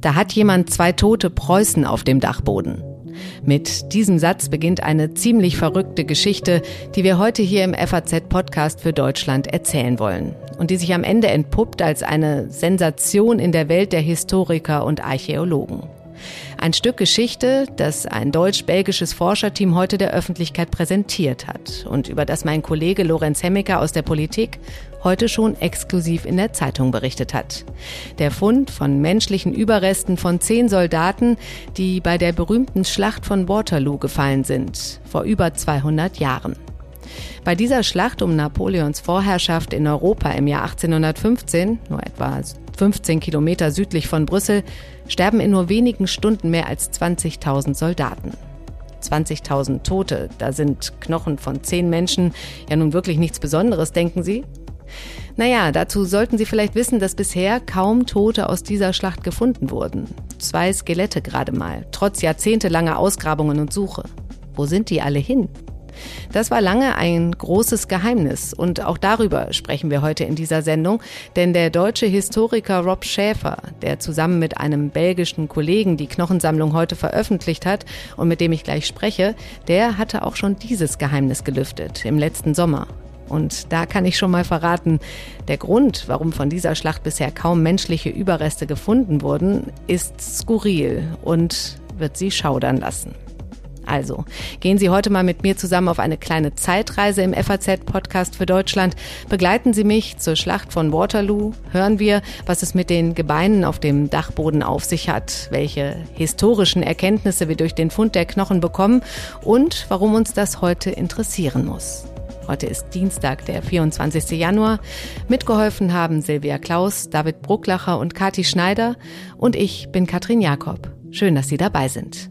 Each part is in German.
Da hat jemand zwei tote Preußen auf dem Dachboden. Mit diesem Satz beginnt eine ziemlich verrückte Geschichte, die wir heute hier im FAZ-Podcast für Deutschland erzählen wollen und die sich am Ende entpuppt als eine Sensation in der Welt der Historiker und Archäologen. Ein Stück Geschichte, das ein deutsch-belgisches Forscherteam heute der Öffentlichkeit präsentiert hat und über das mein Kollege Lorenz Hemmicker aus der Politik heute schon exklusiv in der Zeitung berichtet hat. Der Fund von menschlichen Überresten von zehn Soldaten, die bei der berühmten Schlacht von Waterloo gefallen sind, vor über 200 Jahren. Bei dieser Schlacht um Napoleons Vorherrschaft in Europa im Jahr 1815, nur etwa 15 Kilometer südlich von Brüssel, sterben in nur wenigen Stunden mehr als 20.000 Soldaten. 20.000 Tote, da sind Knochen von zehn Menschen ja nun wirklich nichts Besonderes, denken Sie? Naja, dazu sollten Sie vielleicht wissen, dass bisher kaum Tote aus dieser Schlacht gefunden wurden. Zwei Skelette gerade mal, trotz jahrzehntelanger Ausgrabungen und Suche. Wo sind die alle hin? Das war lange ein großes Geheimnis und auch darüber sprechen wir heute in dieser Sendung, denn der deutsche Historiker Rob Schäfer, der zusammen mit einem belgischen Kollegen die Knochensammlung heute veröffentlicht hat und mit dem ich gleich spreche, der hatte auch schon dieses Geheimnis gelüftet im letzten Sommer. Und da kann ich schon mal verraten, der Grund, warum von dieser Schlacht bisher kaum menschliche Überreste gefunden wurden, ist skurril und wird sie schaudern lassen. Also, gehen Sie heute mal mit mir zusammen auf eine kleine Zeitreise im FAZ-Podcast für Deutschland. Begleiten Sie mich zur Schlacht von Waterloo. Hören wir, was es mit den Gebeinen auf dem Dachboden auf sich hat, welche historischen Erkenntnisse wir durch den Fund der Knochen bekommen und warum uns das heute interessieren muss. Heute ist Dienstag, der 24. Januar. Mitgeholfen haben Silvia Klaus, David Brucklacher und Kati Schneider. Und ich bin Katrin Jakob. Schön, dass Sie dabei sind.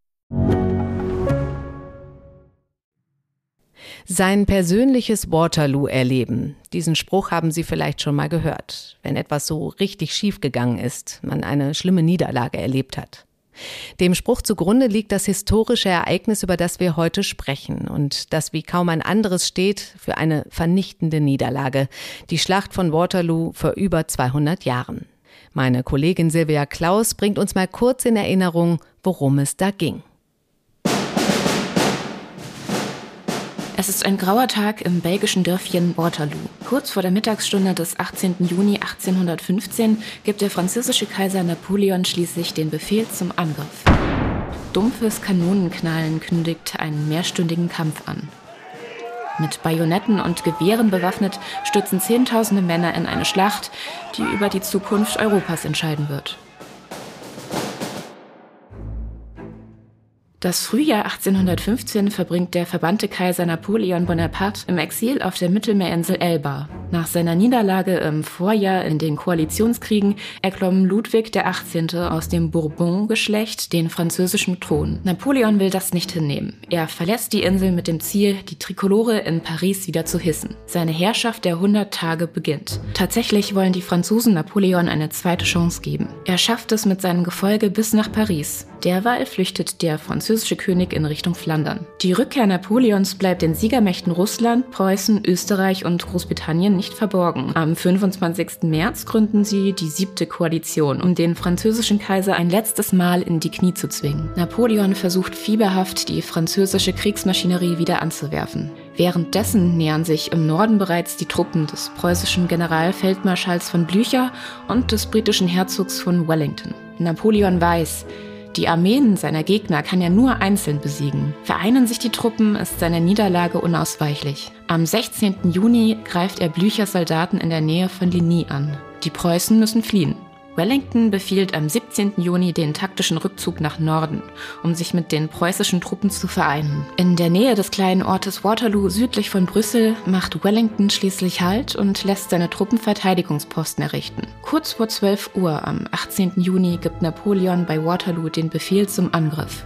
Sein persönliches Waterloo erleben. Diesen Spruch haben Sie vielleicht schon mal gehört, wenn etwas so richtig schief gegangen ist, man eine schlimme Niederlage erlebt hat. Dem Spruch zugrunde liegt das historische Ereignis, über das wir heute sprechen und das wie kaum ein anderes steht für eine vernichtende Niederlage, die Schlacht von Waterloo vor über 200 Jahren. Meine Kollegin Silvia Klaus bringt uns mal kurz in Erinnerung, worum es da ging. Es ist ein grauer Tag im belgischen Dörfchen Waterloo. Kurz vor der Mittagsstunde des 18. Juni 1815 gibt der französische Kaiser Napoleon schließlich den Befehl zum Angriff. Dumpfes Kanonenknallen kündigt einen mehrstündigen Kampf an. Mit Bajonetten und Gewehren bewaffnet stürzen Zehntausende Männer in eine Schlacht, die über die Zukunft Europas entscheiden wird. Das Frühjahr 1815 verbringt der verbannte Kaiser Napoleon Bonaparte im Exil auf der Mittelmeerinsel Elba. Nach seiner Niederlage im Vorjahr in den Koalitionskriegen erklomm Ludwig XVIII. aus dem Bourbon-Geschlecht den französischen Thron. Napoleon will das nicht hinnehmen. Er verlässt die Insel mit dem Ziel, die Trikolore in Paris wieder zu hissen. Seine Herrschaft der 100 Tage beginnt. Tatsächlich wollen die Franzosen Napoleon eine zweite Chance geben. Er schafft es mit seinem Gefolge bis nach Paris. Derweil flüchtet der französische König in Richtung Flandern. Die Rückkehr Napoleons bleibt den Siegermächten Russland, Preußen, Österreich und Großbritannien nicht verborgen. Am 25. März gründen sie die siebte Koalition, um den französischen Kaiser ein letztes Mal in die Knie zu zwingen. Napoleon versucht fieberhaft, die französische Kriegsmaschinerie wieder anzuwerfen. Währenddessen nähern sich im Norden bereits die Truppen des preußischen Generalfeldmarschalls von Blücher und des britischen Herzogs von Wellington. Napoleon weiß, die Armeen seiner Gegner kann er nur einzeln besiegen. Vereinen sich die Truppen, ist seine Niederlage unausweichlich. Am 16. Juni greift er Blüchers Soldaten in der Nähe von Ligny an. Die Preußen müssen fliehen. Wellington befiehlt am 17. Juni den taktischen Rückzug nach Norden, um sich mit den preußischen Truppen zu vereinen. In der Nähe des kleinen Ortes Waterloo südlich von Brüssel macht Wellington schließlich Halt und lässt seine Truppen Verteidigungsposten errichten. Kurz vor 12 Uhr am 18. Juni gibt Napoleon bei Waterloo den Befehl zum Angriff.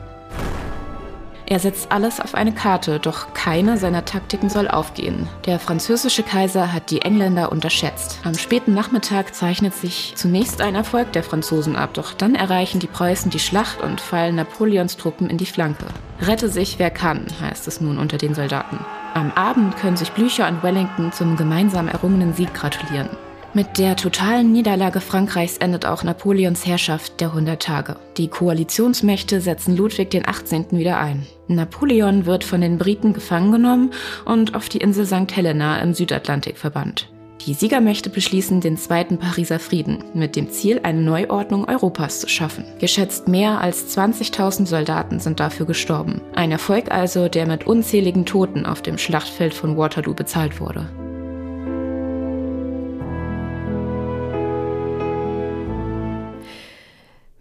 Er setzt alles auf eine Karte, doch keine seiner Taktiken soll aufgehen. Der französische Kaiser hat die Engländer unterschätzt. Am späten Nachmittag zeichnet sich zunächst ein Erfolg der Franzosen ab, doch dann erreichen die Preußen die Schlacht und fallen Napoleons Truppen in die Flanke. Rette sich, wer kann, heißt es nun unter den Soldaten. Am Abend können sich Blücher und Wellington zum gemeinsam errungenen Sieg gratulieren. Mit der totalen Niederlage Frankreichs endet auch Napoleons Herrschaft der 100 Tage. Die Koalitionsmächte setzen Ludwig den 18. wieder ein. Napoleon wird von den Briten gefangen genommen und auf die Insel St. Helena im Südatlantik verbannt. Die Siegermächte beschließen den Zweiten Pariser Frieden mit dem Ziel, eine Neuordnung Europas zu schaffen. Geschätzt mehr als 20.000 Soldaten sind dafür gestorben. Ein Erfolg also, der mit unzähligen Toten auf dem Schlachtfeld von Waterloo bezahlt wurde.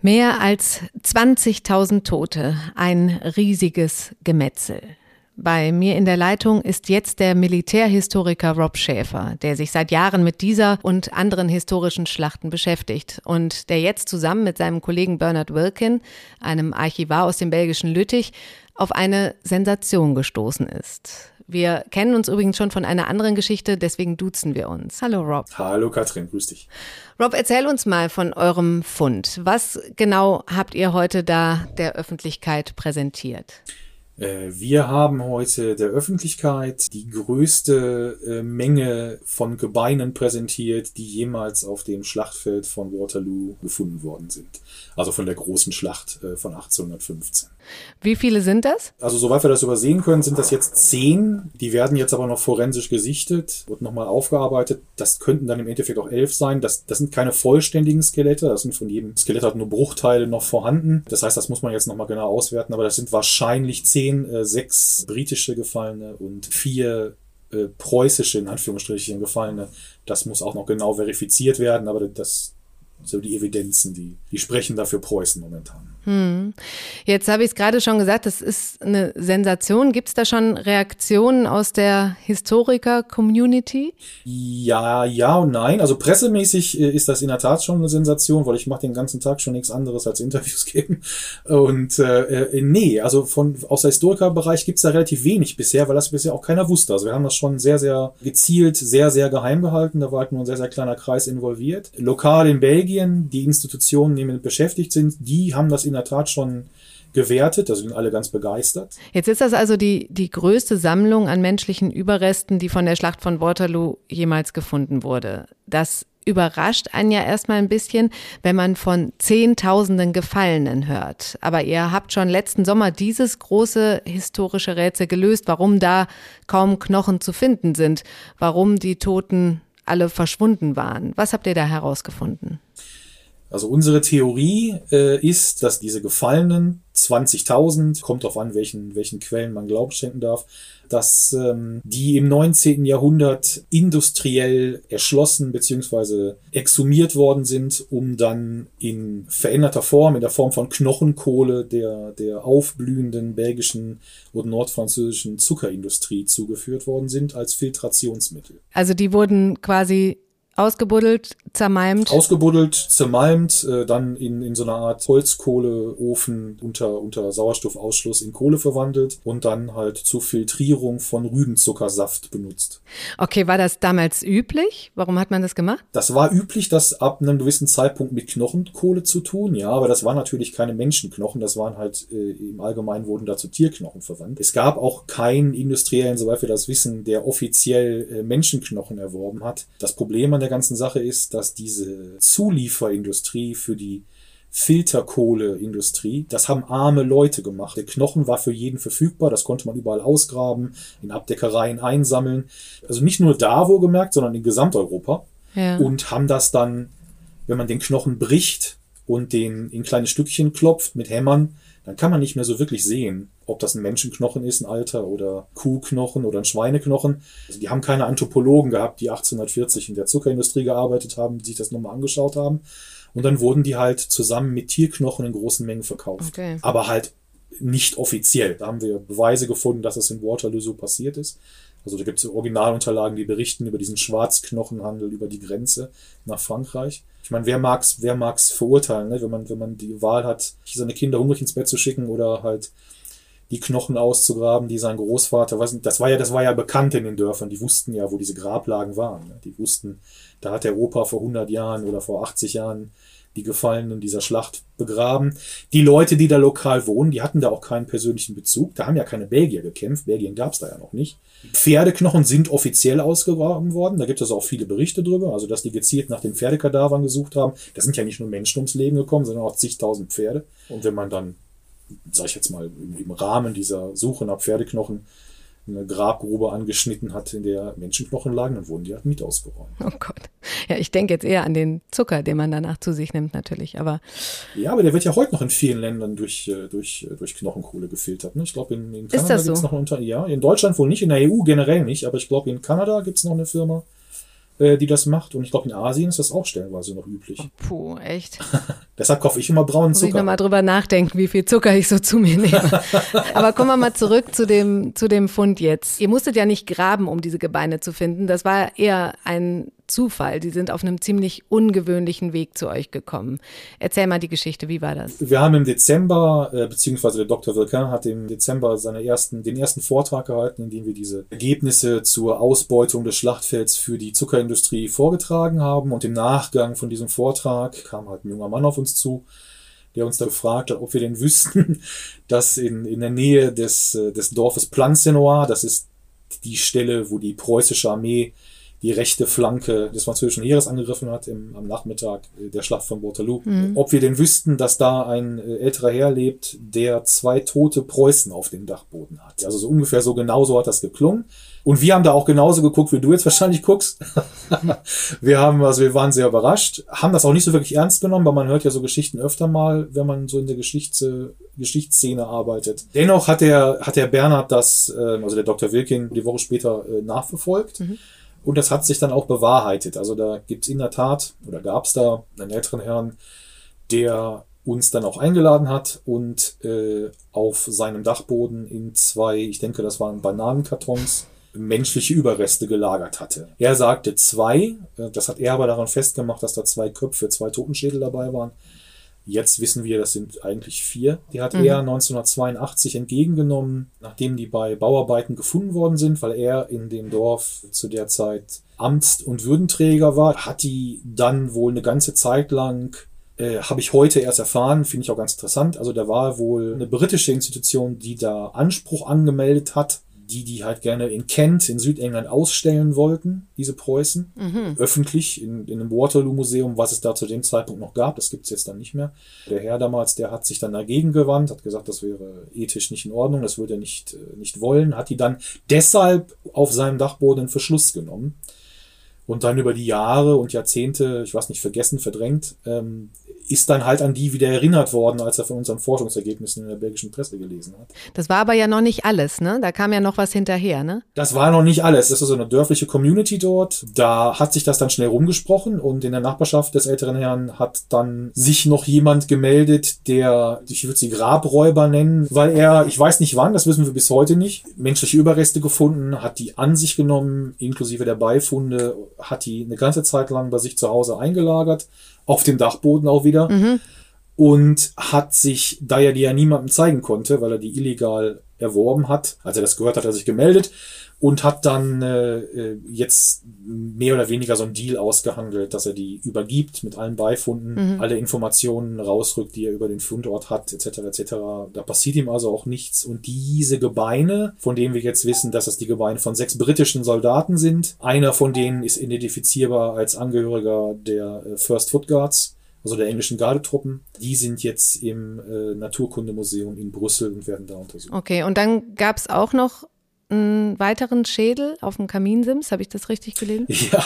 Mehr als 20.000 Tote, ein riesiges Gemetzel. Bei mir in der Leitung ist jetzt der Militärhistoriker Rob Schäfer, der sich seit Jahren mit dieser und anderen historischen Schlachten beschäftigt und der jetzt zusammen mit seinem Kollegen Bernard Wilkin, einem Archivar aus dem belgischen Lüttich, auf eine Sensation gestoßen ist. Wir kennen uns übrigens schon von einer anderen Geschichte, deswegen duzen wir uns. Hallo Rob. Hallo Katrin, grüß dich. Rob, erzähl uns mal von eurem Fund. Was genau habt ihr heute da der Öffentlichkeit präsentiert? Äh, wir haben heute der Öffentlichkeit die größte äh, Menge von Gebeinen präsentiert, die jemals auf dem Schlachtfeld von Waterloo gefunden worden sind. Also von der großen Schlacht äh, von 1815. Wie viele sind das? Also soweit wir das übersehen können, sind das jetzt zehn. Die werden jetzt aber noch forensisch gesichtet und nochmal aufgearbeitet. Das könnten dann im Endeffekt auch elf sein. Das, das sind keine vollständigen Skelette. Das sind von jedem Skelett halt nur Bruchteile noch vorhanden. Das heißt, das muss man jetzt nochmal genau auswerten. Aber das sind wahrscheinlich zehn, äh, sechs britische Gefallene und vier äh, preußische, in Anführungsstrichen, Gefallene. Das muss auch noch genau verifiziert werden. Aber das, so die Evidenzen, die, die sprechen dafür Preußen momentan. Hm. Jetzt habe ich es gerade schon gesagt, das ist eine Sensation. Gibt es da schon Reaktionen aus der Historiker-Community? Ja, ja und nein. Also pressemäßig äh, ist das in der Tat schon eine Sensation, weil ich mache den ganzen Tag schon nichts anderes als Interviews geben. Und äh, äh, nee, also von aus der Historikerbereich gibt es da relativ wenig bisher, weil das bisher auch keiner wusste. Also wir haben das schon sehr, sehr gezielt, sehr, sehr geheim gehalten. Da war halt nur ein sehr, sehr kleiner Kreis involviert. Lokal in Belgien, die Institutionen, die damit beschäftigt sind, die haben das in der Tat schon gewertet, da sind alle ganz begeistert. Jetzt ist das also die, die größte Sammlung an menschlichen Überresten, die von der Schlacht von Waterloo jemals gefunden wurde. Das überrascht einen ja erstmal ein bisschen, wenn man von Zehntausenden Gefallenen hört. Aber ihr habt schon letzten Sommer dieses große historische Rätsel gelöst, warum da kaum Knochen zu finden sind, warum die Toten alle verschwunden waren. Was habt ihr da herausgefunden? Also unsere Theorie äh, ist, dass diese Gefallenen 20.000, kommt darauf an, welchen, welchen Quellen man Glauben schenken darf, dass ähm, die im 19. Jahrhundert industriell erschlossen bzw. exhumiert worden sind, um dann in veränderter Form, in der Form von Knochenkohle der, der aufblühenden belgischen und nordfranzösischen Zuckerindustrie zugeführt worden sind als Filtrationsmittel. Also die wurden quasi Ausgebuddelt, zermalmt. Ausgebuddelt, zermalmt, äh, dann in, in so einer Art Holzkohleofen unter, unter Sauerstoffausschluss in Kohle verwandelt und dann halt zur Filtrierung von Rübenzuckersaft benutzt. Okay, war das damals üblich? Warum hat man das gemacht? Das war üblich, das ab einem gewissen Zeitpunkt mit Knochenkohle zu tun, ja, aber das waren natürlich keine Menschenknochen, das waren halt äh, im Allgemeinen wurden dazu Tierknochen verwandt. Es gab auch keinen Industriellen, soweit wir das wissen, der offiziell äh, Menschenknochen erworben hat. Das Problem an der ganzen Sache ist, dass diese Zulieferindustrie für die Filterkohleindustrie, das haben arme Leute gemacht. Der Knochen war für jeden verfügbar, das konnte man überall ausgraben, in Abdeckereien einsammeln. Also nicht nur da wo gemerkt, sondern in Gesamteuropa. Ja. Und haben das dann, wenn man den Knochen bricht und den in kleine Stückchen klopft mit Hämmern, dann kann man nicht mehr so wirklich sehen, ob das ein Menschenknochen ist, ein alter oder Kuhknochen oder ein Schweineknochen. Also die haben keine Anthropologen gehabt, die 1840 in der Zuckerindustrie gearbeitet haben, die sich das nochmal angeschaut haben. Und dann wurden die halt zusammen mit Tierknochen in großen Mengen verkauft. Okay. Aber halt nicht offiziell. Da haben wir Beweise gefunden, dass es in Waterloo so passiert ist. Also da gibt es Originalunterlagen, die berichten über diesen Schwarzknochenhandel über die Grenze nach Frankreich. Ich meine, wer mag's, wer mag's verurteilen, ne? wenn man, wenn man die Wahl hat, seine Kinder hungrig ins Bett zu schicken oder halt die Knochen auszugraben, die sein Großvater, weiß nicht, das war ja, das war ja bekannt in den Dörfern, die wussten ja, wo diese Grablagen waren. Ne? Die wussten, da hat der Opa vor 100 Jahren oder vor 80 Jahren die Gefallenen dieser Schlacht begraben. Die Leute, die da lokal wohnen, die hatten da auch keinen persönlichen Bezug. Da haben ja keine Belgier gekämpft. Belgien gab es da ja noch nicht. Pferdeknochen sind offiziell ausgegraben worden. Da gibt es auch viele Berichte drüber. Also, dass die gezielt nach den Pferdekadavern gesucht haben. Da sind ja nicht nur Menschen ums Leben gekommen, sondern auch zigtausend Pferde. Und wenn man dann, sag ich jetzt mal, im, im Rahmen dieser Suche nach Pferdeknochen eine Grabgrube angeschnitten hat, in der Menschenknochen lagen, dann wurden die halt mit ausgeräumt. Oh Gott. Ja, ich denke jetzt eher an den Zucker, den man danach zu sich nimmt, natürlich. Aber ja, aber der wird ja heute noch in vielen Ländern durch, äh, durch, äh, durch Knochenkohle gefiltert. Ne? Ich glaube, in, in Kanada gibt es so? noch unter. Ja, in Deutschland wohl nicht, in der EU generell nicht, aber ich glaube, in Kanada gibt es noch eine Firma, die das macht. Und ich glaube, in Asien ist das auch stellenweise noch üblich. Puh, echt. Deshalb kaufe ich immer braunen Muss ich Zucker. nochmal drüber nachdenken, wie viel Zucker ich so zu mir nehme. Aber kommen wir mal zurück zu dem, zu dem Fund jetzt. Ihr musstet ja nicht graben, um diese Gebeine zu finden. Das war eher ein Zufall. Die sind auf einem ziemlich ungewöhnlichen Weg zu euch gekommen. Erzähl mal die Geschichte, wie war das? Wir haben im Dezember, äh, beziehungsweise der Dr. Wilkin hat im Dezember seine ersten, den ersten Vortrag gehalten, in dem wir diese Ergebnisse zur Ausbeutung des Schlachtfelds für die Zuckerindustrie vorgetragen haben. Und im Nachgang von diesem Vortrag kam halt ein junger Mann auf uns zu, der uns da gefragt hat, ob wir denn wüssten, dass in, in der Nähe des, äh, des Dorfes Plancenoir, das ist die Stelle, wo die preußische Armee die rechte Flanke des französischen Heeres angegriffen hat im, am Nachmittag äh, der Schlacht von Waterloo. Ob wir denn wüssten, dass da ein äh, älterer Herr lebt, der zwei tote Preußen auf dem Dachboden hat. Also so ungefähr so genauso hat das geklungen. Und wir haben da auch genauso geguckt, wie du jetzt wahrscheinlich guckst. wir haben, also wir waren sehr überrascht, haben das auch nicht so wirklich ernst genommen, weil man hört ja so Geschichten öfter mal, wenn man so in der Geschichts, äh, Geschichtsszene arbeitet. Dennoch hat der, hat der Bernhard das, äh, also der Dr. Wilkin, die Woche später äh, nachverfolgt. Und das hat sich dann auch bewahrheitet. Also da gibt's in der Tat, oder gab's da einen älteren Herrn, der uns dann auch eingeladen hat und äh, auf seinem Dachboden in zwei, ich denke, das waren Bananenkartons, menschliche Überreste gelagert hatte. Er sagte zwei, äh, das hat er aber daran festgemacht, dass da zwei Köpfe, zwei Totenschädel dabei waren. Jetzt wissen wir, das sind eigentlich vier. Die hat er 1982 entgegengenommen, nachdem die bei Bauarbeiten gefunden worden sind, weil er in dem Dorf zu der Zeit Amts- und Würdenträger war. Hat die dann wohl eine ganze Zeit lang, äh, habe ich heute erst erfahren, finde ich auch ganz interessant. Also da war wohl eine britische Institution, die da Anspruch angemeldet hat, die die halt gerne in Kent, in Südengland ausstellen wollten, diese Preußen, öffentlich in, in einem Waterloo-Museum, was es da zu dem Zeitpunkt noch gab. Das gibt's jetzt dann nicht mehr. Der Herr damals, der hat sich dann dagegen gewandt, hat gesagt, das wäre ethisch nicht in Ordnung, das würde er nicht, äh, nicht wollen, hat die dann deshalb auf seinem Dachboden in Verschluss genommen. Und dann über die Jahre und Jahrzehnte, ich weiß nicht, vergessen, verdrängt, ähm, ist dann halt an die wieder erinnert worden, als er von unseren Forschungsergebnissen in der belgischen Presse gelesen hat. Das war aber ja noch nicht alles, ne? Da kam ja noch was hinterher, ne? Das war noch nicht alles. Das ist so eine dörfliche Community dort. Da hat sich das dann schnell rumgesprochen und in der Nachbarschaft des älteren Herrn hat dann sich noch jemand gemeldet, der, ich würde sie Grabräuber nennen, weil er, ich weiß nicht wann, das wissen wir bis heute nicht, menschliche Überreste gefunden, hat die an sich genommen, inklusive der Beifunde, hat die eine ganze Zeit lang bei sich zu Hause eingelagert, auf dem Dachboden auch wieder und hat sich, da er die ja niemandem zeigen konnte, weil er die illegal erworben hat, als er das gehört hat, hat er sich gemeldet und hat dann äh, äh, jetzt mehr oder weniger so einen Deal ausgehandelt, dass er die übergibt mit allen Beifunden, alle Informationen rausrückt, die er über den Fundort hat, etc. etc. Da passiert ihm also auch nichts. Und diese Gebeine, von denen wir jetzt wissen, dass es die Gebeine von sechs britischen Soldaten sind, einer von denen ist identifizierbar als Angehöriger der äh, First Foot Guards also der englischen Gardetruppen, die sind jetzt im äh, Naturkundemuseum in Brüssel und werden da untersucht. Okay, und dann gab's auch noch einen weiteren Schädel auf dem Kaminsims, habe ich das richtig gelesen? Ja,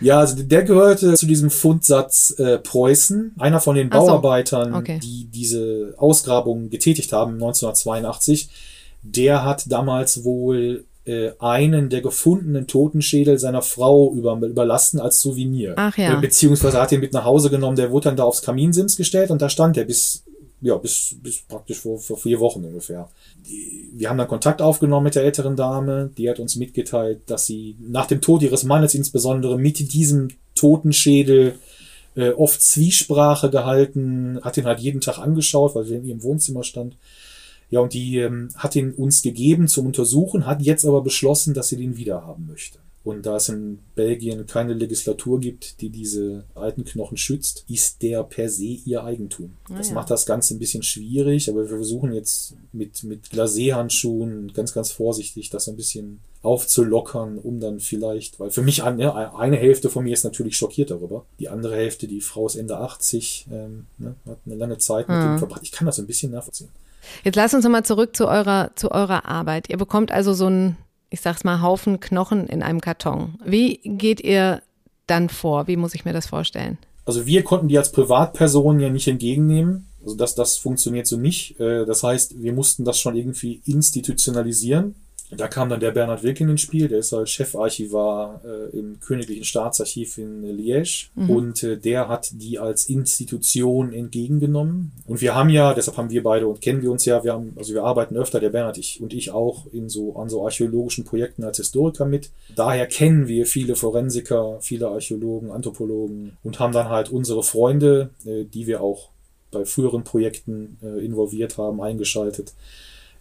ja also der gehörte zu diesem Fundsatz äh, Preußen, einer von den Ach so, Bauarbeitern, okay. die diese Ausgrabung getätigt haben 1982. Der hat damals wohl äh, einen der gefundenen Totenschädel seiner Frau über, überlassen als Souvenir. Ach ja. Äh, beziehungsweise hat ihn mit nach Hause genommen, der wurde dann da aufs Kaminsims gestellt und da stand er bis, ja, bis, bis praktisch vor, vor vier Wochen ungefähr. Die, wir haben dann Kontakt aufgenommen mit der älteren Dame, die hat uns mitgeteilt, dass sie nach dem Tod ihres Mannes insbesondere mit diesem Totenschädel äh, oft Zwiesprache gehalten, hat ihn halt jeden Tag angeschaut, weil er in ihrem Wohnzimmer stand ja, und die ähm, hat ihn uns gegeben zum Untersuchen, hat jetzt aber beschlossen, dass sie den wiederhaben möchte. Und da es in Belgien keine Legislatur gibt, die diese alten Knochen schützt, ist der per se ihr Eigentum. Ah, das ja. macht das Ganze ein bisschen schwierig, aber wir versuchen jetzt mit, mit Glacé-Handschuhen ganz, ganz vorsichtig das ein bisschen aufzulockern, um dann vielleicht, weil für mich ja, eine Hälfte von mir ist natürlich schockiert darüber. Die andere Hälfte, die Frau ist Ende 80, ähm, ne, hat eine lange Zeit mit mhm. dem verbracht. Ich kann das ein bisschen nachvollziehen. Jetzt lass uns nochmal zurück zu eurer, zu eurer Arbeit. Ihr bekommt also so einen, ich sag's mal, Haufen Knochen in einem Karton. Wie geht ihr dann vor? Wie muss ich mir das vorstellen? Also wir konnten die als Privatpersonen ja nicht entgegennehmen. Also das, das funktioniert so nicht. Äh, das heißt, wir mussten das schon irgendwie institutionalisieren. Da kam dann der Bernhard Wilken ins Spiel, der ist halt Chefarchivar äh, im Königlichen Staatsarchiv in Liège mhm. und äh, der hat die als Institution entgegengenommen. Und wir haben ja, deshalb haben wir beide und kennen wir uns ja, wir haben, also wir arbeiten öfter, der Bernhard ich, und ich auch in so an so archäologischen Projekten als Historiker mit. Daher kennen wir viele Forensiker, viele Archäologen, Anthropologen und haben dann halt unsere Freunde, äh, die wir auch bei früheren Projekten äh, involviert haben, eingeschaltet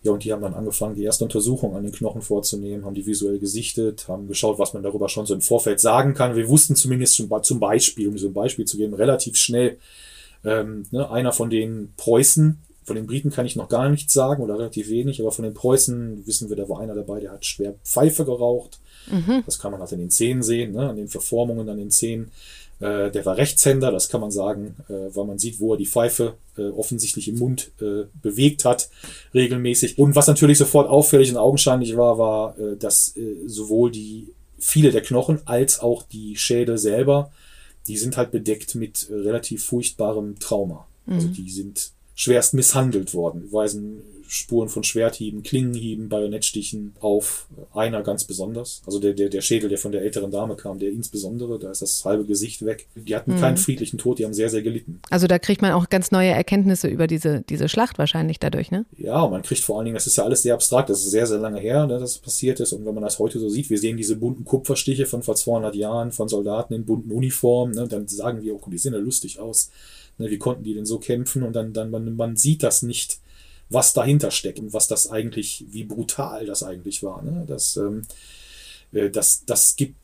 ja, und die haben dann angefangen, die erste Untersuchung an den Knochen vorzunehmen, haben die visuell gesichtet, haben geschaut, was man darüber schon so im Vorfeld sagen kann. Wir wussten zumindest schon zum Beispiel, um so ein Beispiel zu geben, relativ schnell, ähm, ne, einer von den Preußen, von den Briten kann ich noch gar nichts sagen oder relativ wenig, aber von den Preußen wissen wir, da war einer dabei, der hat schwer Pfeife geraucht. Mhm. Das kann man halt in den Zähnen sehen, ne, an den Verformungen an den Zähnen. Äh, der war Rechtshänder, das kann man sagen, äh, weil man sieht, wo er die Pfeife äh, offensichtlich im Mund äh, bewegt hat, regelmäßig. Und was natürlich sofort auffällig und augenscheinlich war, war, äh, dass äh, sowohl die viele der Knochen als auch die Schädel selber, die sind halt bedeckt mit relativ furchtbarem Trauma. Also mhm. Also die sind schwerst misshandelt worden, weisen Spuren von Schwerthieben, Klingenhieben, Bajonettstichen auf. Einer ganz besonders. Also der, der, der Schädel, der von der älteren Dame kam, der insbesondere, da ist das halbe Gesicht weg. Die hatten mhm. keinen friedlichen Tod, die haben sehr, sehr gelitten. Also da kriegt man auch ganz neue Erkenntnisse über diese, diese Schlacht wahrscheinlich dadurch, ne? Ja, man kriegt vor allen Dingen, das ist ja alles sehr abstrakt, das ist sehr, sehr lange her, ne, dass es passiert ist. Und wenn man das heute so sieht, wir sehen diese bunten Kupferstiche von vor 200 Jahren von Soldaten in bunten Uniformen, ne, dann sagen wir, oh, die sehen ja lustig aus. Ne, wie konnten die denn so kämpfen? Und dann, dann man, man sieht das nicht was dahinter steckt und was das eigentlich, wie brutal das eigentlich war. Ne? Das, ähm, äh, das, das gibt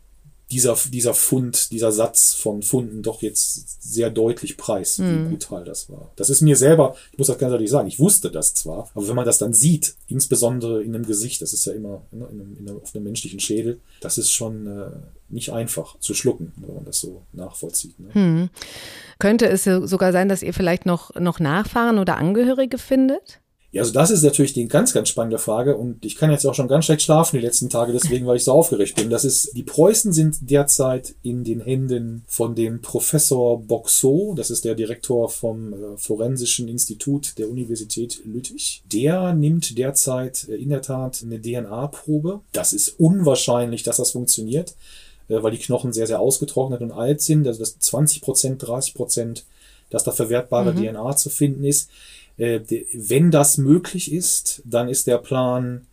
dieser, dieser Fund, dieser Satz von Funden doch jetzt sehr deutlich preis, wie mhm. brutal das war. Das ist mir selber, ich muss das ganz ehrlich sagen, ich wusste das zwar, aber wenn man das dann sieht, insbesondere in einem Gesicht, das ist ja immer ne, in einem, in einem, auf einem menschlichen Schädel, das ist schon äh, nicht einfach zu schlucken, wenn man das so nachvollzieht. Ne? Mhm. Könnte es sogar sein, dass ihr vielleicht noch, noch Nachfahren oder Angehörige findet? Ja, also das ist natürlich die ganz, ganz spannende Frage und ich kann jetzt auch schon ganz schlecht schlafen die letzten Tage, deswegen, weil ich so aufgeregt bin. Das ist, die Preußen sind derzeit in den Händen von dem Professor Boxot, das ist der Direktor vom äh, Forensischen Institut der Universität Lüttich. Der nimmt derzeit äh, in der Tat eine DNA-Probe. Das ist unwahrscheinlich, dass das funktioniert, äh, weil die Knochen sehr, sehr ausgetrocknet und alt sind. Also das 20 Prozent, 30 Prozent, dass da verwertbare mhm. DNA zu finden ist. Äh, wenn das möglich ist, dann ist der Plan,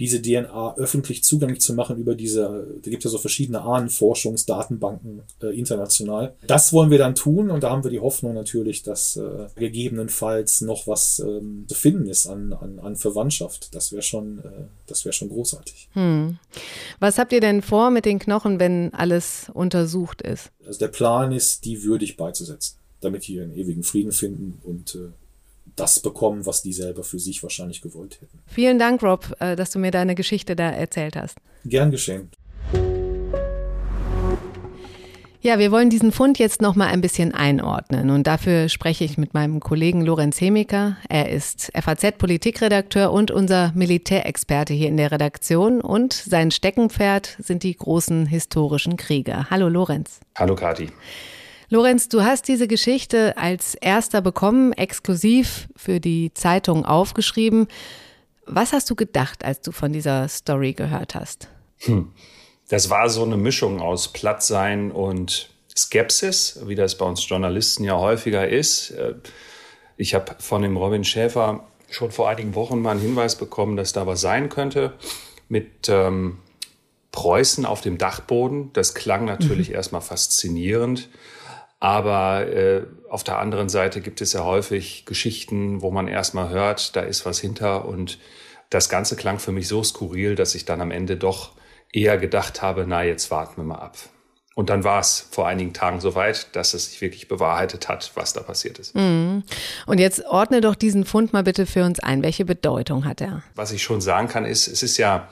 diese DNA öffentlich zugänglich zu machen über diese, da gibt es ja so verschiedene Ahnenforschungsdatenbanken äh, international. Das wollen wir dann tun und da haben wir die Hoffnung natürlich, dass äh, gegebenenfalls noch was ähm, zu finden ist an, an, an Verwandtschaft. Das wäre schon, äh, das wäre schon großartig. Hm. Was habt ihr denn vor mit den Knochen, wenn alles untersucht ist? Also der Plan ist, die würdig beizusetzen, damit die ihren ewigen Frieden finden und äh, das bekommen, was die selber für sich wahrscheinlich gewollt hätten. Vielen Dank, Rob, äh, dass du mir deine Geschichte da erzählt hast. Gern geschehen. Ja, wir wollen diesen Fund jetzt noch mal ein bisschen einordnen und dafür spreche ich mit meinem Kollegen Lorenz Hemiker. Er ist FAZ-Politikredakteur und unser Militärexperte hier in der Redaktion und sein Steckenpferd sind die großen historischen Kriege. Hallo Lorenz. Hallo Kati. Lorenz, du hast diese Geschichte als erster bekommen, exklusiv für die Zeitung aufgeschrieben. Was hast du gedacht, als du von dieser Story gehört hast? Hm. Das war so eine Mischung aus Plattsein und Skepsis, wie das bei uns Journalisten ja häufiger ist. Äh, ich habe von dem Robin Schäfer schon vor einigen Wochen mal einen Hinweis bekommen, dass da was sein könnte mit ähm, Preußen auf dem Dachboden. Das klang natürlich mhm. erstmal faszinierend. Aber äh, auf der anderen Seite gibt es ja häufig Geschichten, wo man erstmal hört, da ist was hinter. Und das Ganze klang für mich so skurril, dass ich dann am Ende doch eher gedacht habe, na, jetzt warten wir mal ab. Und dann war es vor einigen Tagen soweit, dass es sich wirklich bewahrheitet hat, was da passiert ist. Mhm. Und jetzt ordne doch diesen Fund mal bitte für uns ein. Welche Bedeutung hat er? Was ich schon sagen kann, ist, es ist ja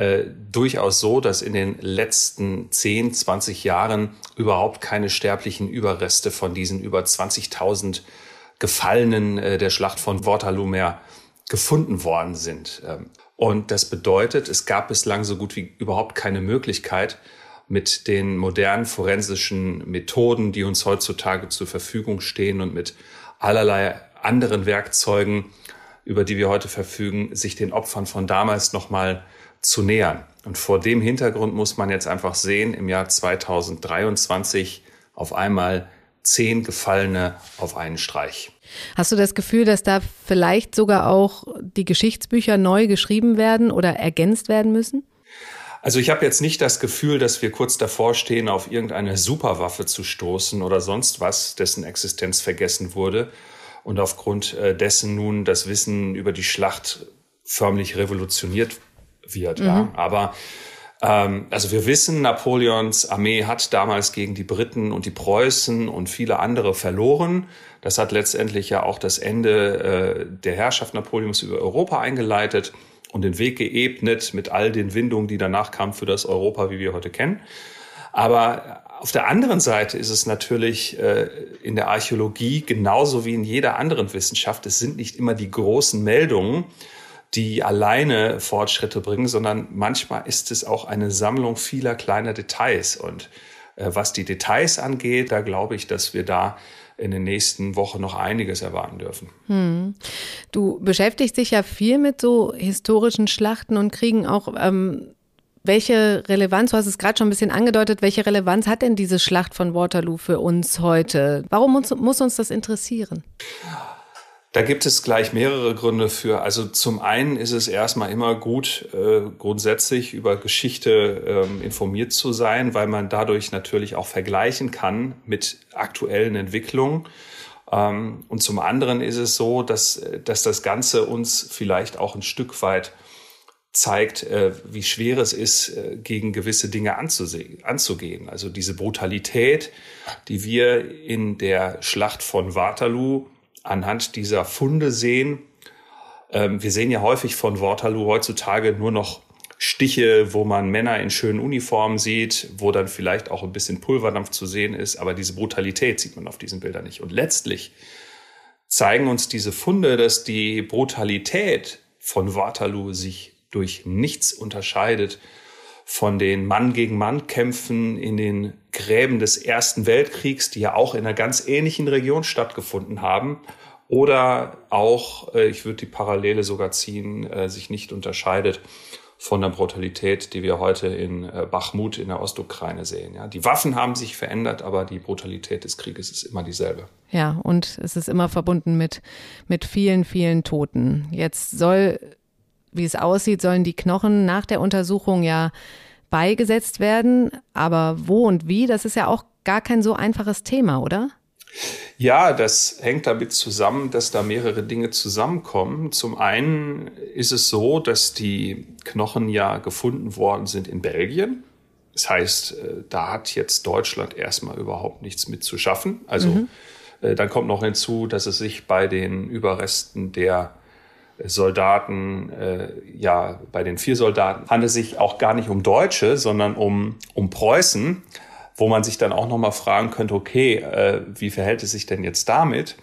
äh, durchaus so, dass in den letzten 10, 20 Jahren überhaupt keine sterblichen Überreste von diesen über 20.000 Gefallenen äh, der Schlacht von Waterloo mehr gefunden worden sind. Ähm, und das bedeutet, es gab bislang so gut wie überhaupt keine Möglichkeit, mit den modernen forensischen Methoden, die uns heutzutage zur Verfügung stehen und mit allerlei anderen Werkzeugen, über die wir heute verfügen, sich den Opfern von damals nochmal zu nähern. Und vor dem Hintergrund muss man jetzt einfach sehen, im Jahr 2023 auf einmal zehn Gefallene auf einen Streich. Hast du das Gefühl, dass da vielleicht sogar auch die Geschichtsbücher neu geschrieben werden oder ergänzt werden müssen? Also ich habe jetzt nicht das Gefühl, dass wir kurz davor stehen, auf irgendeine Superwaffe zu stoßen oder sonst was, dessen Existenz vergessen wurde und aufgrund äh, dessen nun das Wissen über die Schlacht förmlich revolutioniert wird. Mhm. Ja. Aber ähm, also wir wissen, Napoleons Armee hat damals gegen die Briten und die Preußen und viele andere verloren. Das hat letztendlich ja auch das Ende äh, der Herrschaft Napoleons über Europa eingeleitet und den Weg geebnet mit all den Windungen, die danach kamen für das Europa, wie wir heute kennen. Aber auf der anderen Seite ist es natürlich äh, in der Archäologie genauso wie in jeder anderen Wissenschaft. Es sind nicht immer die großen Meldungen, die alleine Fortschritte bringen, sondern manchmal ist es auch eine Sammlung vieler kleiner Details. Und äh, was die Details angeht, da glaube ich, dass wir da in den nächsten Wochen noch einiges erwarten dürfen. Hm. Du beschäftigst dich ja viel mit so historischen Schlachten und Kriegen auch. Ähm, welche Relevanz, du hast es gerade schon ein bisschen angedeutet, welche Relevanz hat denn diese Schlacht von Waterloo für uns heute? Warum muss, muss uns das interessieren? Da gibt es gleich mehrere Gründe für. Also zum einen ist es erstmal immer gut, äh, grundsätzlich über Geschichte ähm, informiert zu sein, weil man dadurch natürlich auch vergleichen kann mit aktuellen Entwicklungen. Ähm, und zum anderen ist es so, dass, dass das Ganze uns vielleicht auch ein Stück weit zeigt, äh, wie schwer es ist, äh, gegen gewisse Dinge anzugehen. Also diese Brutalität, die wir in der Schlacht von Waterloo anhand dieser Funde sehen. Ähm, wir sehen ja häufig von Waterloo heutzutage nur noch Stiche, wo man Männer in schönen Uniformen sieht, wo dann vielleicht auch ein bisschen Pulverdampf zu sehen ist, aber diese Brutalität sieht man auf diesen Bildern nicht. Und letztlich zeigen uns diese Funde, dass die Brutalität von Waterloo sich durch nichts unterscheidet von den Mann gegen Mann Kämpfen in den Gräben des Ersten Weltkriegs, die ja auch in einer ganz ähnlichen Region stattgefunden haben. Oder auch, äh, ich würde die Parallele sogar ziehen, äh, sich nicht unterscheidet von der Brutalität, die wir heute in äh, Bachmut in der Ostukraine sehen. Ja, die Waffen haben sich verändert, aber die Brutalität des Krieges ist immer dieselbe. Ja, und es ist immer verbunden mit, mit vielen, vielen Toten. Jetzt soll wie es aussieht, sollen die Knochen nach der Untersuchung ja beigesetzt werden. Aber wo und wie, das ist ja auch gar kein so einfaches Thema, oder? Ja, das hängt damit zusammen, dass da mehrere Dinge zusammenkommen. Zum einen ist es so, dass die Knochen ja gefunden worden sind in Belgien. Das heißt, äh, da hat jetzt Deutschland erstmal überhaupt nichts mit zu schaffen. Also mhm. Äh, dann kommt noch hinzu, dass es sich bei den Überresten der Soldaten, äh, ja, bei den vier Soldaten handelt es sich auch gar nicht um Deutsche, sondern um, um Preußen, wo man sich dann auch nochmal fragen könnte, okay, äh, wie verhält es sich denn jetzt damit?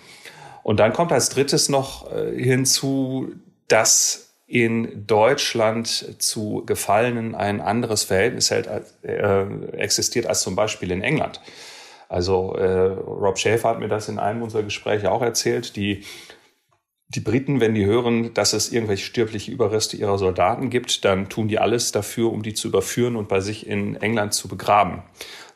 Und dann kommt als drittes noch äh, hinzu, dass in Deutschland zu Gefallenen ein anderes Verhältnis hält, äh, existiert als zum Beispiel in England. Also äh, Rob Schäfer hat mir das in einem unserer Gespräche auch erzählt. Die Die Briten, wenn die hören, dass es irgendwelche stirbliche Überreste ihrer Soldaten gibt, dann tun die alles dafür, um die zu überführen und bei sich in England zu begraben.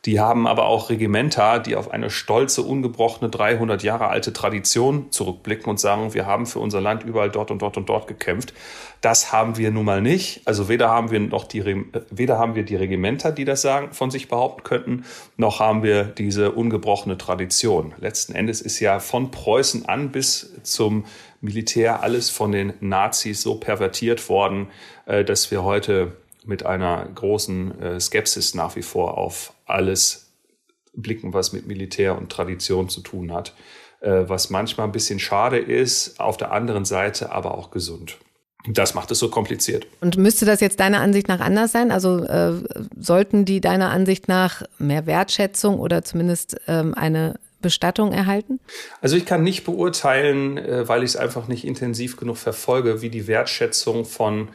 Die haben aber auch Regimenter, die auf eine stolze, ungebrochene 300 Jahre alte Tradition zurückblicken und sagen, wir haben für unser Land überall dort und dort und dort gekämpft. Das haben wir nun mal nicht. Also weder haben wir noch die, weder haben wir die Regimenter, die das sagen, von sich behaupten könnten, noch haben wir diese ungebrochene Tradition. Letzten Endes ist ja von Preußen an bis zum Militär alles von den Nazis so pervertiert worden, äh, dass wir heute mit einer großen äh, Skepsis nach wie vor auf alles blicken, was mit Militär und Tradition zu tun hat, äh, was manchmal ein bisschen schade ist, auf der anderen Seite aber auch gesund. Das macht es so kompliziert. Und müsste das jetzt deiner Ansicht nach anders sein? Also äh, sollten die deiner Ansicht nach mehr Wertschätzung oder zumindest ähm, eine Bestattung erhalten? Also ich kann nicht beurteilen, äh, weil ich es einfach nicht intensiv genug verfolge, wie die Wertschätzung von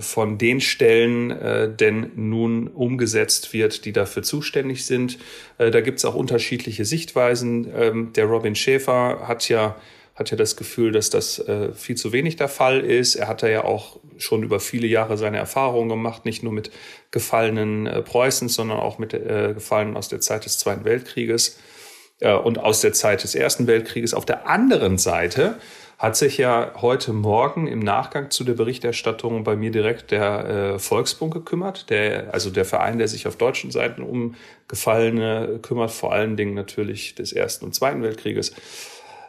von den Stellen äh, denn nun umgesetzt wird, die dafür zuständig sind. Äh, da gibt es auch unterschiedliche Sichtweisen. Ähm, der Robin Schäfer hat ja hat ja das Gefühl, dass das äh, viel zu wenig der Fall ist. Er hat ja auch schon über viele Jahre seine Erfahrungen gemacht, nicht nur mit Gefallenen äh, Preußens, sondern auch mit äh, Gefallenen aus der Zeit des Zweiten Weltkrieges äh, und aus der Zeit des Ersten Weltkrieges. Auf der anderen Seite hat sich ja heute Morgen im Nachgang zu der Berichterstattung bei mir direkt der äh, Volksbund gekümmert, der, also der Verein, der sich auf deutschen Seiten um Gefallene kümmert, vor allen Dingen natürlich des Ersten und Zweiten Weltkrieges.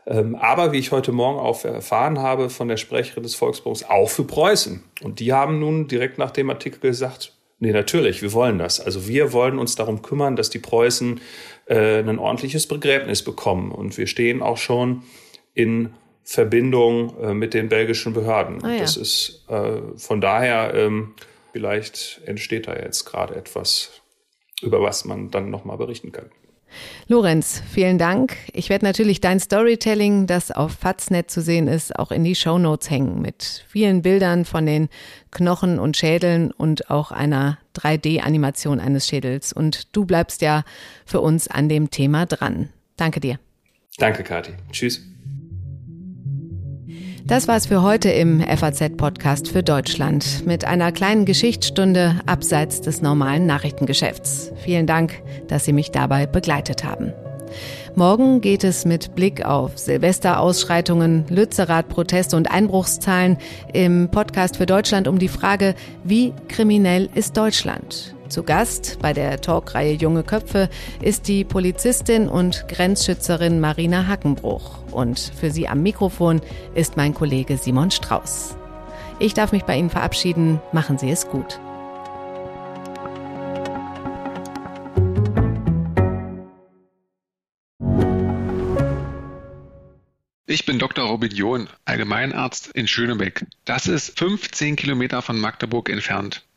Ähm, aber wie ich heute Morgen auch erfahren habe von der Sprecherin des Volksbundes, auch für Preußen. Und die haben nun direkt nach dem Artikel gesagt, nee, natürlich, wir wollen das. Also wir wollen uns darum kümmern, dass die Preußen äh, ein ordentliches Begräbnis bekommen. Und wir stehen auch schon in Verbindung äh, mit den belgischen Behörden. Ah, ja. Das ist äh, von daher, ähm, vielleicht entsteht da jetzt gerade etwas, über was man dann nochmal berichten kann. Lorenz, vielen Dank. Ich werde natürlich dein Storytelling, das auf Faznet zu sehen ist, auch in die Shownotes hängen mit vielen Bildern von den Knochen und Schädeln und auch einer 3D-Animation eines Schädels. Und du bleibst ja für uns an dem Thema dran. Danke dir. Danke, Kathi. Tschüss. Das war's für heute im FAZ-Podcast für Deutschland mit einer kleinen Geschichtsstunde abseits des normalen Nachrichtengeschäfts. Vielen Dank, dass Sie mich dabei begleitet haben. Morgen geht es mit Blick auf Silvesterausschreitungen, Lützerath-Proteste und Einbruchszahlen im Podcast für Deutschland um die Frage, wie kriminell ist Deutschland? Zu Gast bei der Talkreihe Junge Köpfe ist die Polizistin und Grenzschützerin Marina Hackenbruch. Und für sie am Mikrofon ist mein Kollege Simon Strauß. Ich darf mich bei Ihnen verabschieden. Machen Sie es gut. Ich bin Dr. Robin John, Allgemeinarzt in Schönebeck. Das ist 15 Kilometer von Magdeburg entfernt